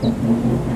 フフフ。